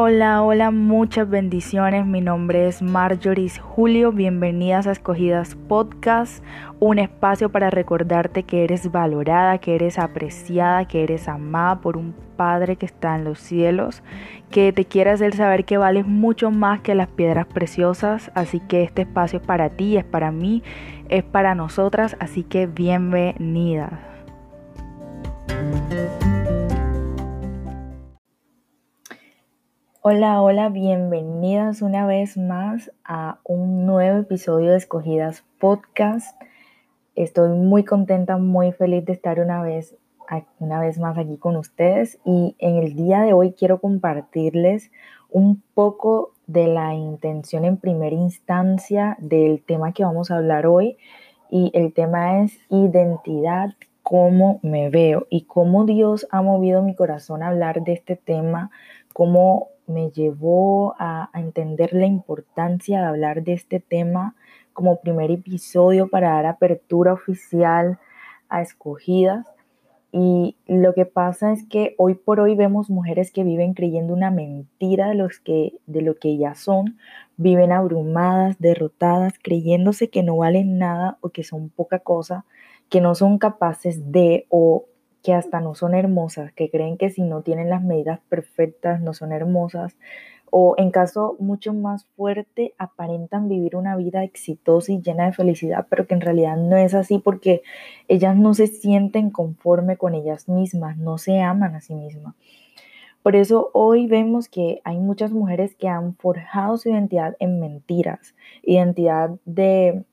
Hola, hola, muchas bendiciones. Mi nombre es Marjorie Julio. Bienvenidas a Escogidas Podcast, un espacio para recordarte que eres valorada, que eres apreciada, que eres amada por un Padre que está en los cielos, que te quiere hacer saber que vales mucho más que las piedras preciosas. Así que este espacio es para ti, es para mí, es para nosotras. Así que bienvenidas. Hola, hola, bienvenidas una vez más a un nuevo episodio de Escogidas Podcast. Estoy muy contenta, muy feliz de estar una vez, una vez más aquí con ustedes y en el día de hoy quiero compartirles un poco de la intención en primera instancia del tema que vamos a hablar hoy y el tema es identidad, cómo me veo y cómo Dios ha movido mi corazón a hablar de este tema, cómo me llevó a, entender la importancia de hablar de este tema como primer episodio para dar apertura oficial a escogidas. Y lo que pasa es que hoy por hoy vemos mujeres que viven creyendo una mentira de, los que, de lo que ellas son, viven abrumadas, derrotadas, creyéndose que no valen nada o que son poca cosa, que no son capaces de o que hasta no son hermosas, que creen que si no tienen las medidas perfectas no son hermosas, o en caso mucho más fuerte, aparentan vivir una vida exitosa y llena de felicidad, pero que en realidad no es así porque ellas no se sienten conforme con ellas mismas, no se aman a sí mismas. Por eso hoy vemos que hay muchas mujeres que han forjado su identidad en mentiras, identidad de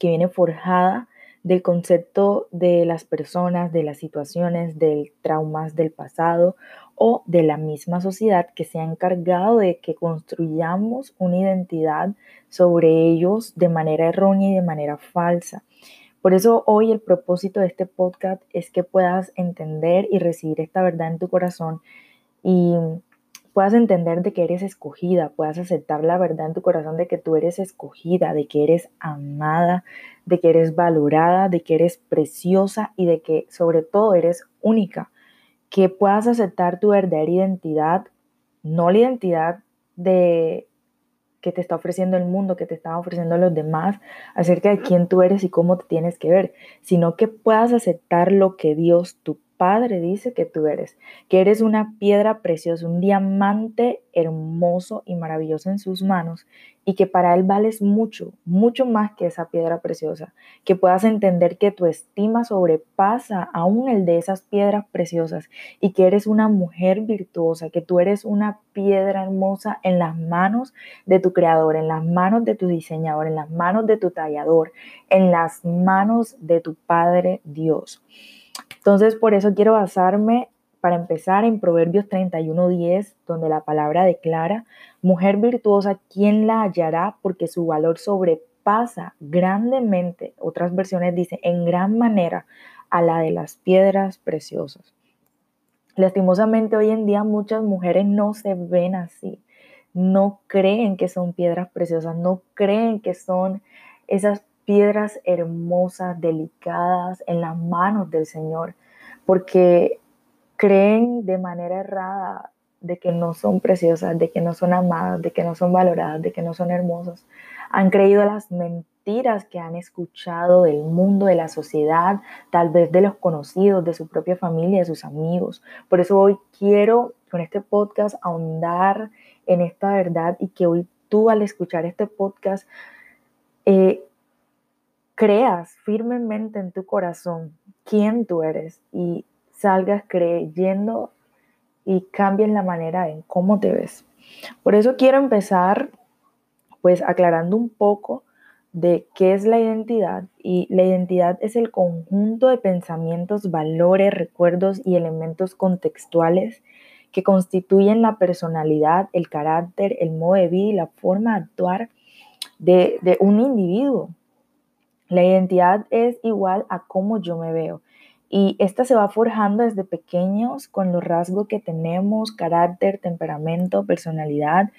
que viene forjada del concepto de las personas, de las situaciones, del traumas del pasado o de la misma sociedad que se ha encargado de que construyamos una identidad sobre ellos de manera errónea y de manera falsa. Por eso hoy el propósito de este podcast es que puedas entender y recibir esta verdad en tu corazón y puedas entender de que eres escogida, puedas aceptar la verdad en tu corazón de que tú eres escogida, de que eres amada, de que eres valorada, de que eres preciosa y de que sobre todo eres única. Que puedas aceptar tu verdadera identidad, no la identidad de que te está ofreciendo el mundo, que te están ofreciendo los demás acerca de quién tú eres y cómo te tienes que ver, sino que puedas aceptar lo que Dios, tu Padre dice que tú eres, que eres una piedra preciosa, un diamante hermoso y maravilloso en sus manos y que para Él vales mucho, mucho más que esa piedra preciosa, que puedas entender que tu estima sobrepasa aún el de esas piedras preciosas y que eres una mujer virtuosa, que tú eres una piedra hermosa en las manos de tu creador, en las manos de tu diseñador, en las manos de tu tallador, en las manos de tu Padre Dios. Entonces, por eso quiero basarme para empezar en Proverbios 31:10, donde la palabra declara, mujer virtuosa, ¿quién la hallará? Porque su valor sobrepasa grandemente, otras versiones dicen, en gran manera, a la de las piedras preciosas. Lastimosamente hoy en día muchas mujeres no se ven así, no creen que son piedras preciosas, no creen que son esas piedras hermosas, delicadas en las manos del Señor, porque creen de manera errada de que no son preciosas, de que no son amadas, de que no son valoradas, de que no son hermosas. Han creído las mentiras que han escuchado del mundo, de la sociedad, tal vez de los conocidos, de su propia familia, de sus amigos. Por eso hoy quiero con este podcast ahondar en esta verdad y que hoy tú al escuchar este podcast eh, creas firmemente en tu corazón quién tú eres y salgas creyendo y cambies la manera en cómo te ves. Por eso quiero empezar pues aclarando un poco de qué es la identidad y la identidad es el conjunto de pensamientos, valores, recuerdos y elementos contextuales que constituyen la personalidad, el carácter, el modo de vida y la forma de actuar de, de un individuo. La identidad es igual a cómo yo me veo. Y esta se va forjando desde pequeños con los rasgos que tenemos, carácter, temperamento, personalidad,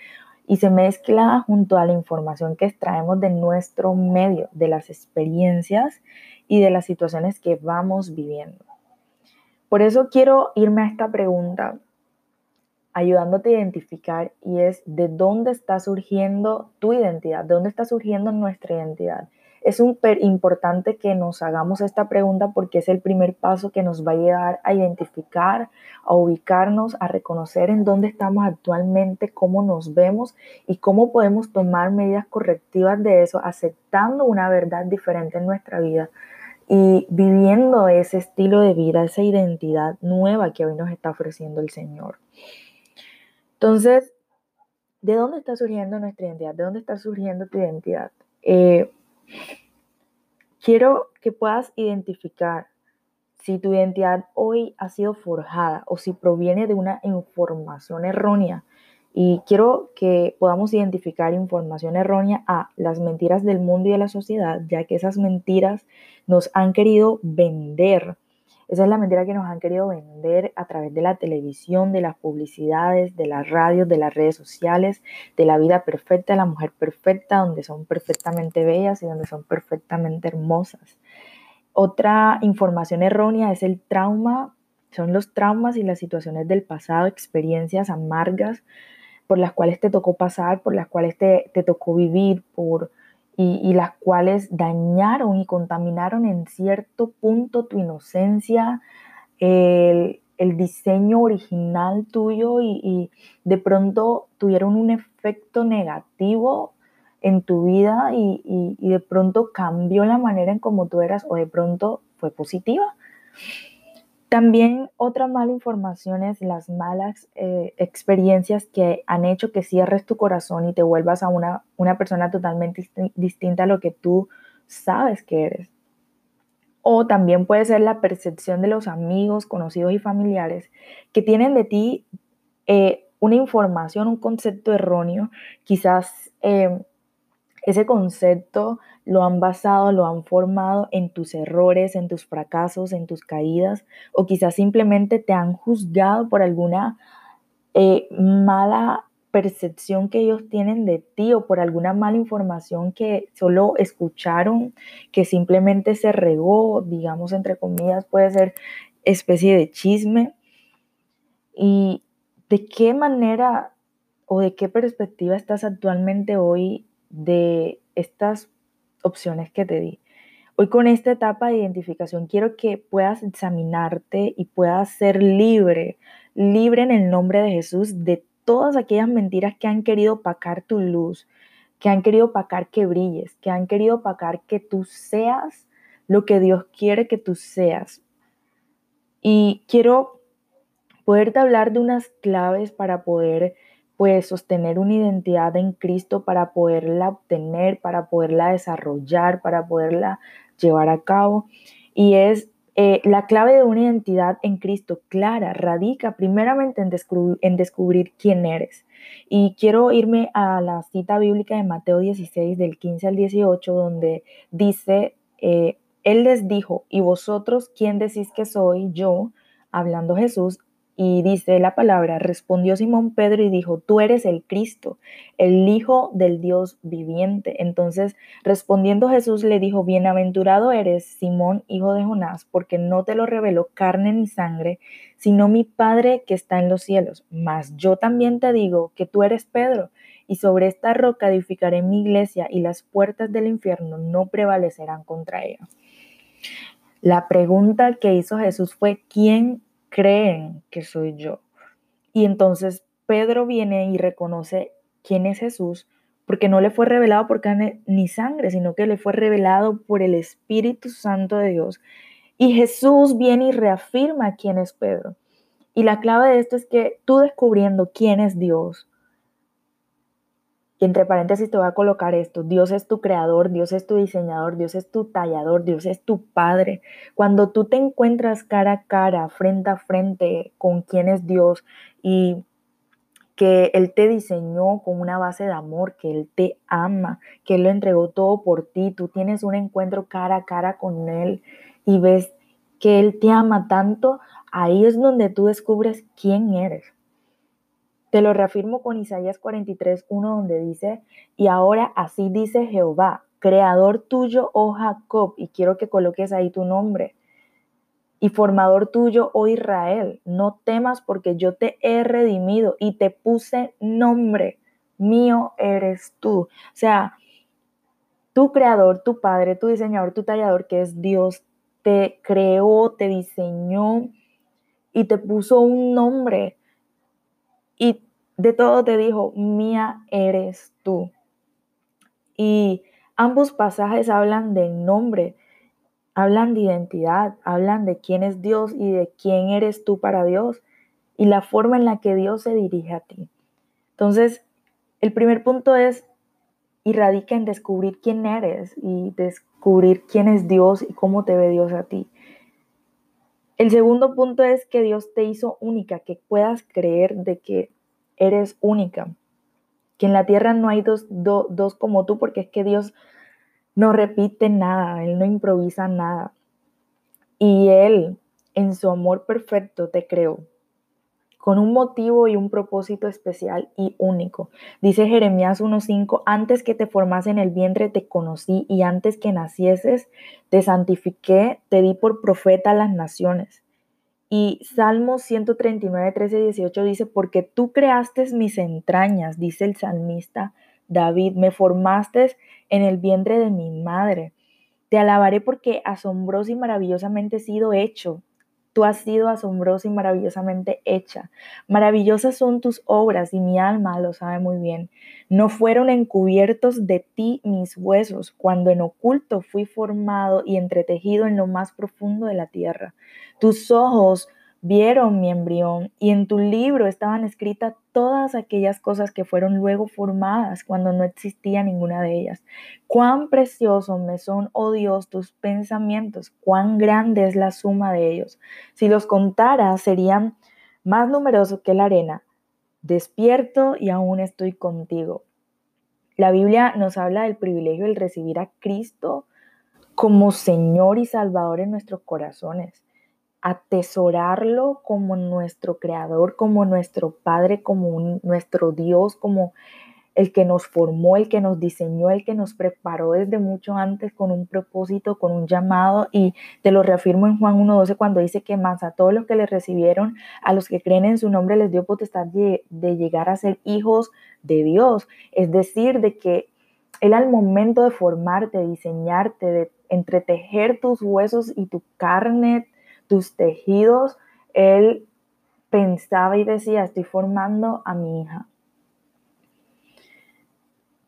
y se mezcla junto a la información que extraemos de nuestro medio, de las experiencias y de las situaciones que vamos viviendo. Por eso quiero irme a esta pregunta. ayudándote a identificar y es de dónde está surgiendo tu identidad, de dónde está surgiendo nuestra identidad. Es súper importante que nos hagamos esta pregunta porque es el primer paso que nos va a llevar a identificar, a ubicarnos, a reconocer en dónde estamos actualmente, cómo nos vemos y cómo podemos tomar medidas correctivas de eso, aceptando una verdad diferente en nuestra vida y viviendo ese estilo de vida, esa identidad nueva que hoy nos está ofreciendo el Señor. Entonces, ¿de dónde está surgiendo nuestra identidad? ¿De dónde está surgiendo tu identidad? Eh, quiero que puedas identificar si tu identidad hoy ha sido forjada o si proviene de una información errónea. Y quiero que podamos identificar información errónea a las mentiras del mundo y de la sociedad, ya que esas mentiras nos han querido vender esa es la mentira que nos han querido vender a través de la televisión, de las publicidades, de las radios, de las redes sociales, de la vida perfecta, de la mujer perfecta, donde son perfectamente bellas y donde son perfectamente hermosas. Otra información errónea es el trauma, son los traumas y las situaciones del pasado, experiencias amargas por las cuales te tocó pasar, por las cuales te, te tocó vivir, por y, las cuales dañaron y contaminaron en cierto punto tu inocencia, el, diseño original tuyo y, de pronto tuvieron un efecto negativo en tu vida y, y de pronto cambió la manera en cómo tú eras o de pronto fue positiva. También otra mala información es las malas eh, experiencias que han hecho que cierres tu corazón y te vuelvas a una, una persona totalmente distinta a lo que tú sabes que eres. O también puede ser la percepción de los amigos, conocidos y familiares que tienen de ti eh, una información, un concepto erróneo. Quizás eh, ese concepto lo han basado, lo han formado en tus errores, en tus fracasos, en tus caídas, o quizás simplemente te han juzgado por alguna eh, mala percepción que ellos tienen de ti o por alguna mala información que solo escucharon, que simplemente se regó, digamos entre comillas, puede ser especie de chisme. ¿Y de qué manera o de qué perspectiva estás actualmente hoy de estas opciones que te di. Hoy con esta etapa de identificación quiero que puedas examinarte y puedas ser libre, libre en el nombre de Jesús de todas aquellas mentiras que han querido opacar tu luz, que han querido opacar que brilles, que han querido opacar que tú seas lo que Dios quiere que tú seas. Y quiero poderte hablar de unas claves para poder pues sostener una identidad en Cristo para poderla obtener, para poderla desarrollar, para poderla llevar a cabo. Y es eh, la clave de una identidad en Cristo clara, radica primeramente en, descubrir quién eres. Y quiero irme a la cita bíblica de Mateo 16, del 15 al 18, donde dice, eh, Él les dijo, ¿y vosotros quién decís que soy yo? Hablando Jesús, y dice la palabra, respondió Simón Pedro y dijo, tú eres el Cristo, el Hijo del Dios viviente. Entonces, respondiendo Jesús le dijo, bienaventurado eres, Simón, hijo de Jonás, porque no te lo reveló carne ni sangre, sino mi Padre que está en los cielos. Mas yo también te digo que tú eres Pedro, y sobre esta roca edificaré mi iglesia, y las puertas del infierno no prevalecerán contra ella. La pregunta que hizo Jesús fue, ¿quién creen que soy yo. Y entonces Pedro viene y reconoce quién es Jesús, porque no le fue revelado por carne ni sangre, sino que le fue revelado por el Espíritu Santo de Dios. Y Jesús viene y reafirma quién es Pedro. Y la clave de esto es que tú descubriendo quién es Dios, y entre paréntesis te voy a colocar esto, Dios es tu creador, Dios es tu diseñador, Dios es tu tallador, Dios es tu padre. Cuando tú te encuentras cara a cara, frente a frente con quién es Dios y que Él te diseñó con una base de amor, que Él te ama, que Él lo entregó todo por ti, tú tienes un encuentro cara a cara con Él y ves que Él te ama tanto, ahí es donde tú descubres quién eres. Te lo reafirmo con Isaías 43, 1, donde dice, y ahora así dice Jehová, creador tuyo, oh Jacob, y quiero que coloques ahí tu nombre. y formador tuyo, oh Israel. No temas porque yo te he redimido y te puse nombre. Mío eres tú. O sea, tu creador, tu padre, tu diseñador, tu tallador, que es Dios, te creó, te diseñó y te puso un nombre. Y de todo te dijo, mía eres tú. Y ambos pasajes hablan del nombre hablan de identidad, hablan de quién es Dios y de quién eres tú para Dios y la forma en la que Dios se dirige a ti. Entonces, el primer punto es y radica en descubrir quién eres y descubrir quién es Dios y cómo te ve Dios a ti. El segundo punto es que Dios te hizo única, que puedas creer de que eres única, que en la tierra no hay dos, dos como tú, porque es que Dios no repite nada, Él no improvisa nada. Y Él, en su amor perfecto, te creó con un motivo y un propósito especial y único. Dice Jeremías 1.5, antes que te formase en el vientre te conocí y antes que nacieses te santifiqué, te di por profeta a las naciones. Y Salmo 139, 13 18 dice, porque tú creaste mis entrañas, dice el salmista, David, me formaste en el vientre de mi madre. Te alabaré porque asombroso y maravillosamente he sido hecho. Tú has sido asombrosa y maravillosamente hecha. Maravillosas son tus obras y mi alma lo sabe muy bien. No fueron encubiertos de ti mis huesos cuando en oculto fui formado y entretejido en lo más profundo de la tierra. Tus ojos vieron mi embrión y en tu libro estaban escritas todas aquellas cosas que fueron luego formadas cuando no existía ninguna de ellas. Cuán preciosos me son, oh Dios, tus pensamientos, cuán grande es la suma de ellos. Si los contara, serían más numerosos que la arena. Despierto y aún estoy contigo. La Biblia nos habla del privilegio de recibir a Cristo como Señor y Salvador en nuestros corazones atesorarlo como nuestro creador, como nuestro Padre, como nuestro Dios, como el que nos formó, el que nos diseñó, el que nos preparó desde mucho antes con un propósito, con un llamado. Y te lo reafirmo en Juan 1.12 cuando dice que más a todos los que le recibieron, a los que creen en su nombre, les dio potestad de, llegar a ser hijos de Dios. Es decir, de que Él al momento de formarte, diseñarte, de entretejer tus huesos y tu carne, tus tejidos, él pensaba y decía, estoy formando a mi hija.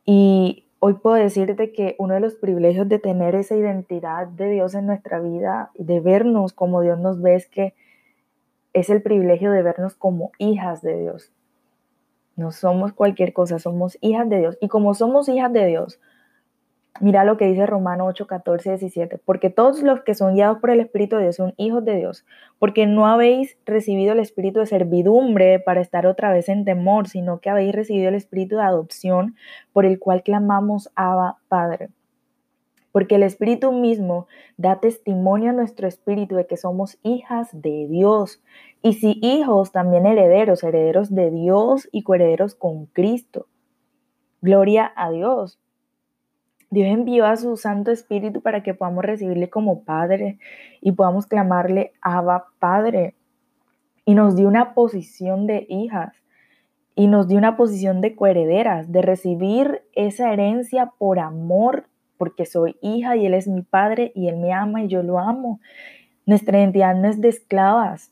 Y hoy puedo decirte que uno de los privilegios de tener esa identidad de Dios en nuestra vida, de vernos como Dios nos ve, es que es el privilegio de vernos como hijas de Dios. No somos cualquier cosa, somos hijas de Dios. Y como somos hijas de Dios, Mira lo que dice Romano 8, 14, 17. Porque todos los que son guiados por el Espíritu de Dios son hijos de Dios. Porque no habéis recibido el Espíritu de servidumbre para estar otra vez en temor, sino que habéis recibido el Espíritu de adopción por el cual clamamos Abba Padre. Porque el Espíritu mismo da testimonio a nuestro espíritu de que somos hijas de Dios. Y si hijos, también herederos, herederos de Dios y coherederos con Cristo. Gloria a Dios. Dios envió a su Santo Espíritu para que podamos recibirle como Padre y podamos clamarle Abba Padre. Y nos dio una posición de hijas y nos dio una posición de coherederas, de recibir esa herencia por amor, porque soy hija y Él es mi Padre y Él me ama y yo lo amo. Nuestra identidad no es de esclavas,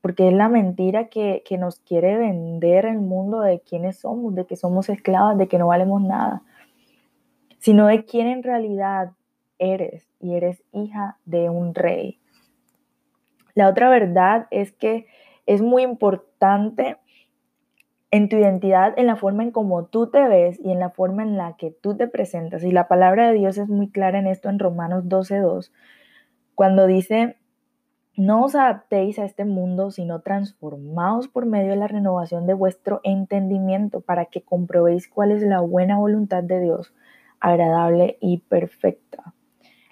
porque es la mentira que, que nos quiere vender el mundo de quiénes somos, de que somos esclavas, de que no valemos nada sino de quién en realidad eres y eres hija de un rey. La otra verdad es que es muy importante en tu identidad, en la forma en cómo tú te ves y en la forma en la que tú te presentas. Y la palabra de Dios es muy clara en esto en Romanos 12.2, cuando dice, no os adaptéis a este mundo, sino transformaos por medio de la renovación de vuestro entendimiento para que comprobéis cuál es la buena voluntad de Dios, agradable y perfecta.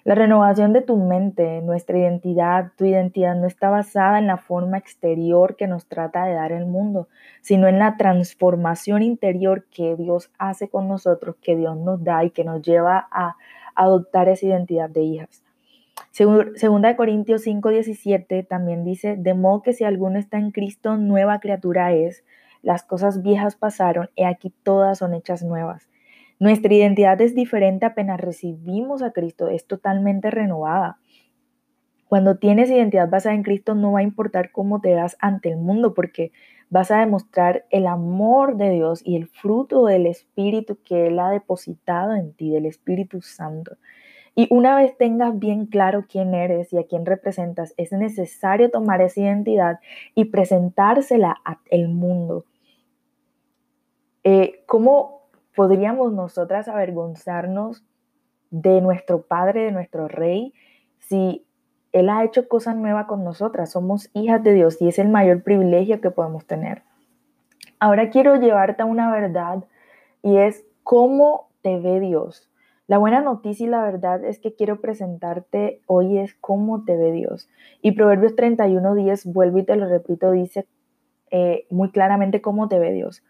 La renovación de tu mente, nuestra identidad, tu identidad no está basada en la forma exterior que nos trata de dar el mundo, sino en la transformación interior que Dios hace con nosotros, que Dios nos da y que nos lleva a adoptar esa identidad de hijas. Segunda de Corintios 5, 17 también dice, de modo que si alguno está en Cristo, nueva criatura es, las cosas viejas pasaron, y aquí todas son hechas nuevas. Nuestra identidad es diferente apenas recibimos a Cristo, es totalmente renovada. Cuando tienes identidad basada en Cristo, no va a importar cómo te veas ante el mundo, porque vas a demostrar el amor de Dios y el fruto del Espíritu que Él ha depositado en ti, del Espíritu Santo. Y una vez tengas bien claro quién eres y a quién representas, es necesario tomar esa identidad y presentársela al mundo. Eh, ¿Cómo podríamos nosotras avergonzarnos de nuestro Padre, de nuestro Rey, si él ha hecho cosas nuevas con nosotras. Somos hijas de Dios y es el mayor privilegio que podemos tener. Ahora quiero llevarte a una verdad y es cómo te ve Dios. La buena noticia y la verdad es que quiero presentarte hoy es cómo te ve Dios. Y Proverbios 31.10, vuelvo y te lo repito, dice eh, muy claramente cómo te ve Dios.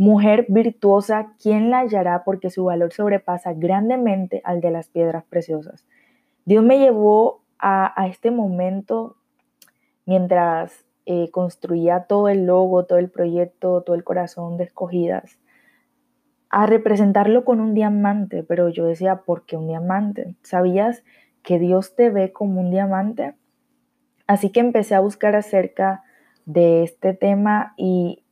Mujer virtuosa, ¿quién la hallará? Porque su valor sobrepasa grandemente al de las piedras preciosas. Dios me llevó a, este momento mientras eh, construía todo el logo, todo el proyecto, todo el corazón de escogidas, a representarlo con un diamante, pero yo decía, ¿por qué un diamante? ¿Sabías que Dios te ve como un diamante? Así que empecé a buscar acerca de este tema y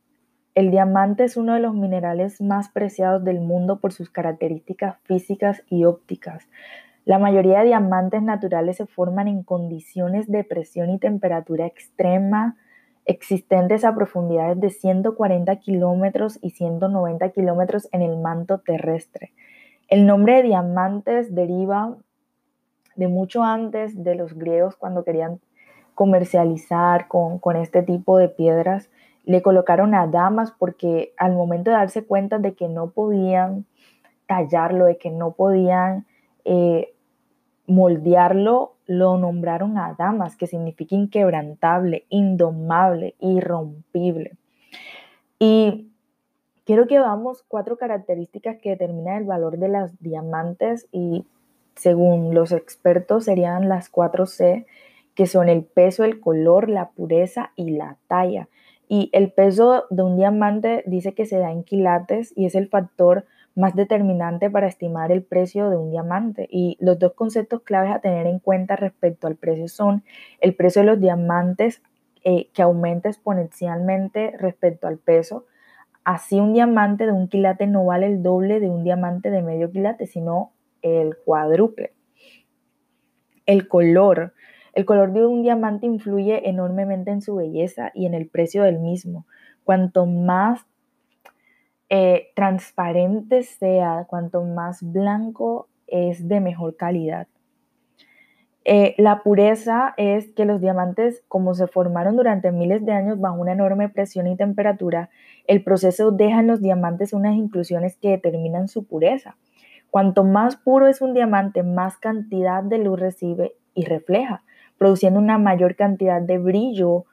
el diamante es uno de los minerales más preciados del mundo por sus características físicas y ópticas. La mayoría de diamantes naturales se forman en condiciones de presión y temperatura extrema existentes a profundidades de 140 kilómetros y 190 kilómetros en el manto terrestre. El nombre de diamantes deriva de mucho antes de los griegos cuando querían comercializar con, con este tipo de piedras. Le colocaron a damas porque al momento de darse cuenta de que no podían tallarlo, de que no podían eh, moldearlo lo nombraron a damas, que significa inquebrantable, indomable, irrompible. Y quiero que veamos cuatro características que determinan el valor de las diamantes y según los expertos serían las cuatro C, que son el peso, el color, la pureza y la talla. Y el peso de un diamante dice que se da en quilates y es el factor más determinante para estimar el precio de un diamante. Y los dos conceptos claves a tener en cuenta respecto al precio son el precio de los diamantes eh, que aumenta exponencialmente respecto al peso. Así un diamante de un quilate no vale el doble de un diamante de medio quilate, sino el cuádruple. El color. El color de un diamante influye enormemente en su belleza y en el precio del mismo. Cuanto más eh, transparente sea, cuanto más blanco es de mejor calidad. Eh, la pureza es que los diamantes, como se formaron durante miles de años bajo una enorme presión y temperatura, el proceso deja en los diamantes unas inclusiones que determinan su pureza. Cuanto más puro es un diamante, más cantidad de luz recibe y refleja, produciendo una mayor cantidad de brillo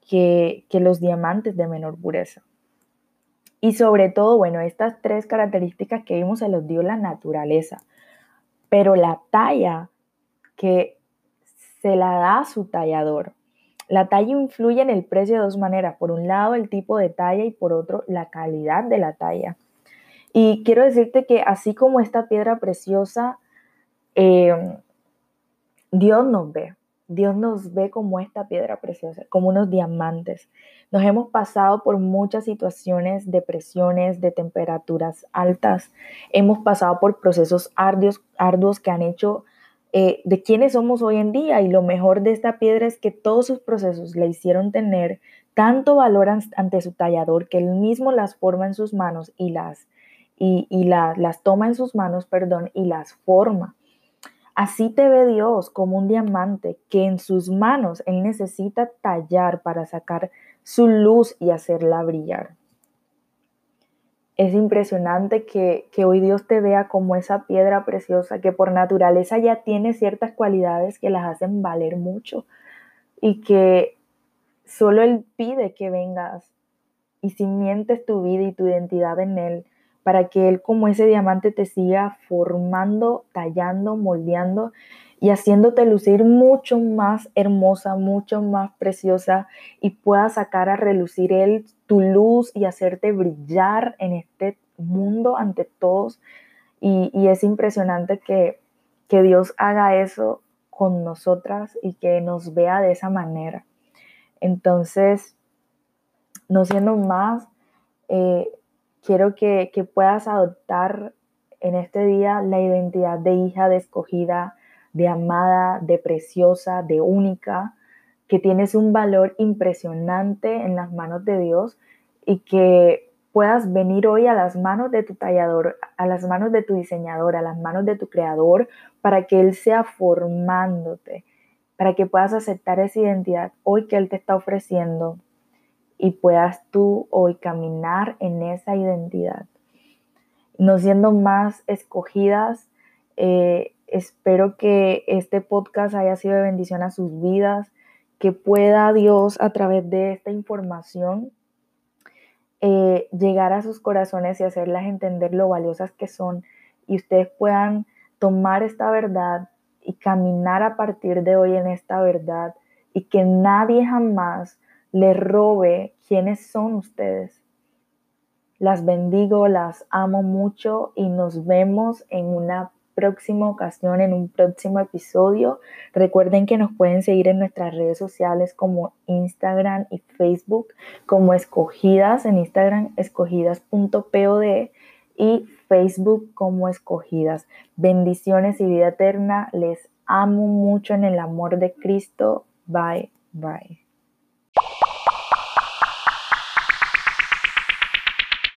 que los diamantes de menor pureza. Y sobre todo, bueno, estas tres características que vimos se los dio la naturaleza, pero la talla que se la da a su tallador. La talla influye en el precio de dos maneras. Por un lado, el tipo de talla y por otro, la calidad de la talla. Y quiero decirte que así como esta piedra preciosa, eh, Dios nos ve. Dios nos ve como esta piedra preciosa, como unos diamantes. Nos hemos pasado por muchas situaciones de presiones, de temperaturas altas. Hemos pasado por procesos arduos, arduos que han hecho eh, de quiénes somos hoy en día. Y lo mejor de esta piedra es que todos sus procesos le hicieron tener tanto valor ante su tallador que él mismo las forma en sus manos y las, y, y las toma en sus manos, perdón, y las forma. Así te ve Dios como un diamante que en sus manos Él necesita tallar para sacar su luz y hacerla brillar. Es impresionante que, hoy Dios te vea como esa piedra preciosa que por naturaleza ya tiene ciertas cualidades que las hacen valer mucho y que solo Él pide que vengas y cimientes tu vida y tu identidad en Él para que Él como ese diamante te siga formando, tallando, moldeando y haciéndote lucir mucho más hermosa, mucho más preciosa y pueda sacar a relucir Él tu luz y hacerte brillar en este mundo ante todos. Y, es impresionante que, que Dios haga eso con nosotras y que nos vea de esa manera. Entonces, no siendo más, eh, quiero que, que, puedas adoptar en este día la identidad de hija, de escogida, de amada, de preciosa, de única, que tienes un valor impresionante en las manos de Dios y que puedas venir hoy a las manos de tu tallador, a las manos de tu diseñador, a las manos de tu creador, para que Él sea formándote, para que puedas aceptar esa identidad hoy que Él te está ofreciendo y puedas tú hoy caminar en esa identidad. No siendo más escogidas, eh, espero que este podcast haya sido de bendición a sus vidas, que pueda Dios a través de esta información eh, llegar a sus corazones y hacerlas entender lo valiosas que son y ustedes puedan tomar esta verdad y caminar a partir de hoy en esta verdad y que nadie jamás le robe quiénes son ustedes. Las bendigo, las amo mucho y nos vemos en una próxima ocasión, en un próximo episodio. Recuerden que nos pueden seguir en nuestras redes sociales como Instagram y Facebook, como escogidas en Instagram, escogidas.pod y Facebook como escogidas. Bendiciones y vida eterna. Les amo mucho en el amor de Cristo. Bye, bye.